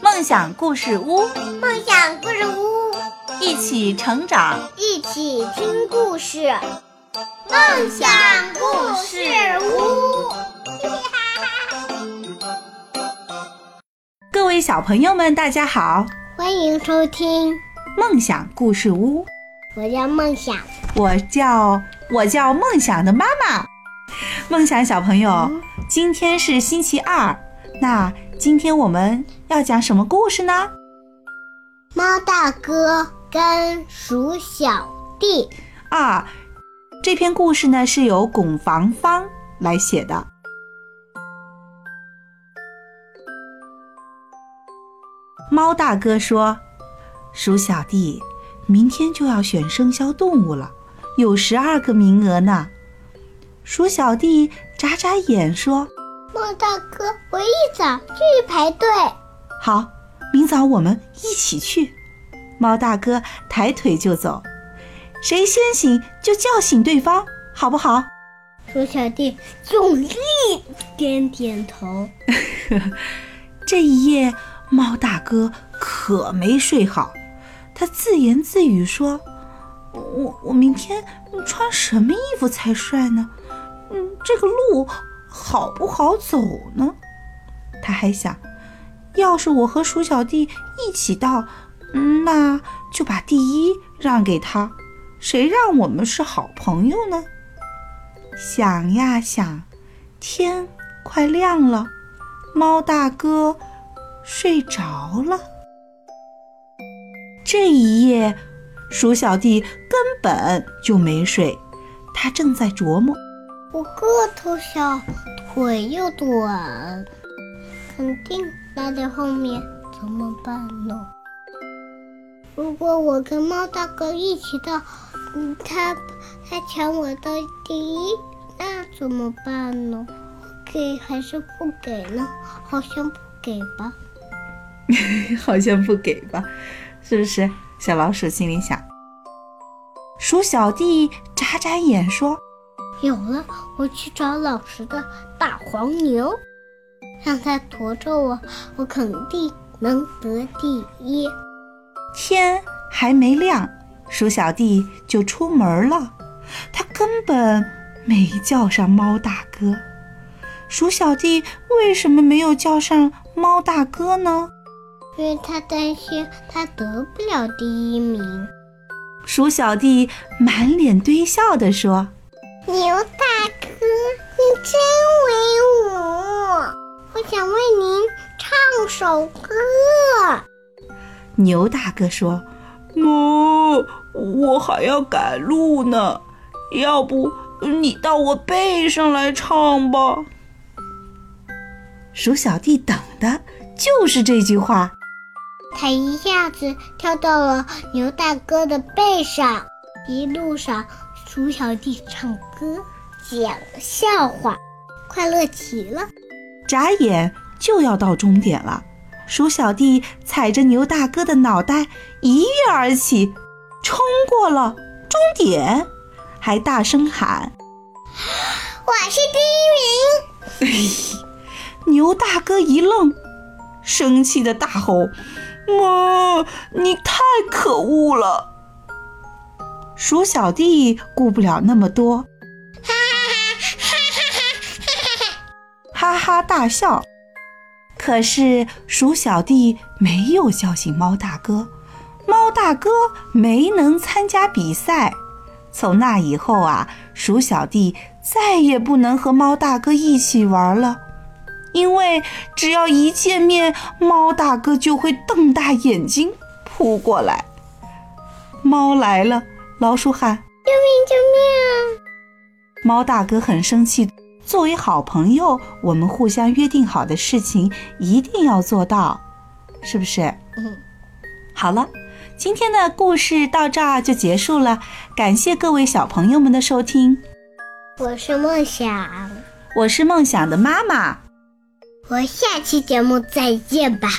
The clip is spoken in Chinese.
梦想故事屋，梦想故事屋，一起成长，一起听故事。梦想故事屋，各位小朋友们，大家好，欢迎收听梦想故事屋。我叫梦想，我叫我叫梦想的妈妈。梦想小朋友，今天是星期二，那今天我们要讲什么故事呢？猫大哥跟鼠小弟。啊，这篇故事呢是由巩房芳来写的。猫大哥说：“鼠小弟，明天就要选生肖动物了，有十二个名额呢。”鼠小弟眨眨眼说：“猫大哥，我一早就去排队。”好，明早我们一起去。猫大哥抬腿就走，谁先醒就叫醒对方，好不好？鼠小弟用力点点头。这一夜，猫大哥可没睡好，他自言自语说：“我我明天穿什么衣服才帅呢？嗯，这个路好不好走呢？”他还想，要是我和鼠小弟一起到，那就把第一让给他，谁让我们是好朋友呢？想呀想，天快亮了，猫大哥睡着了。这一夜，鼠小弟根本就没睡，他正在琢磨：我个头小，腿又短，肯定拉在后面，怎么办呢？如果我跟猫大哥一起到，嗯，他他抢我的第一，那怎么办呢？给还是不给呢？好像不给吧。好像不给吧，是不是？小老鼠心里想。鼠小弟眨眨眼说：“有了，我去找老实的大黄牛，让他驮着我，我肯定能得第一。”天还没亮，鼠小弟就出门了。他根本没叫上猫大哥。鼠小弟为什么没有叫上猫大哥呢？因为他担心他得不了第一名。鼠小弟满脸堆笑地说：“牛大哥，首歌。”牛大哥说：“哦，我还要赶路呢，要不你到我背上来唱吧。”鼠小弟等的就是这句话。他一下子跳到了牛大哥的背上，一路上鼠小弟唱歌、讲笑话，快乐极了。眨眼就要到终点了，鼠小弟踩着牛大哥的脑袋一跃而起，冲过了终点，还大声喊：“我是第一名！”牛大哥一愣，生气的大吼。妈，你太可恶了！鼠小弟顾不了那么多，哈哈哈哈哈大笑。可是鼠小弟没有叫醒猫大哥，猫大哥没能参加比赛。从那以后啊，鼠小弟再也不能和猫大哥一起玩了。因为只要一见面，猫大哥就会瞪大眼睛扑过来。猫来了，老鼠喊：“救命！救命！”猫大哥很生气。作为好朋友，我们互相约定好的事情一定要做到，是不是？嗯。好了，今天的故事到这儿就结束了。感谢各位小朋友们的收听。我是梦想，我是梦想的妈妈。我下期节目再见吧。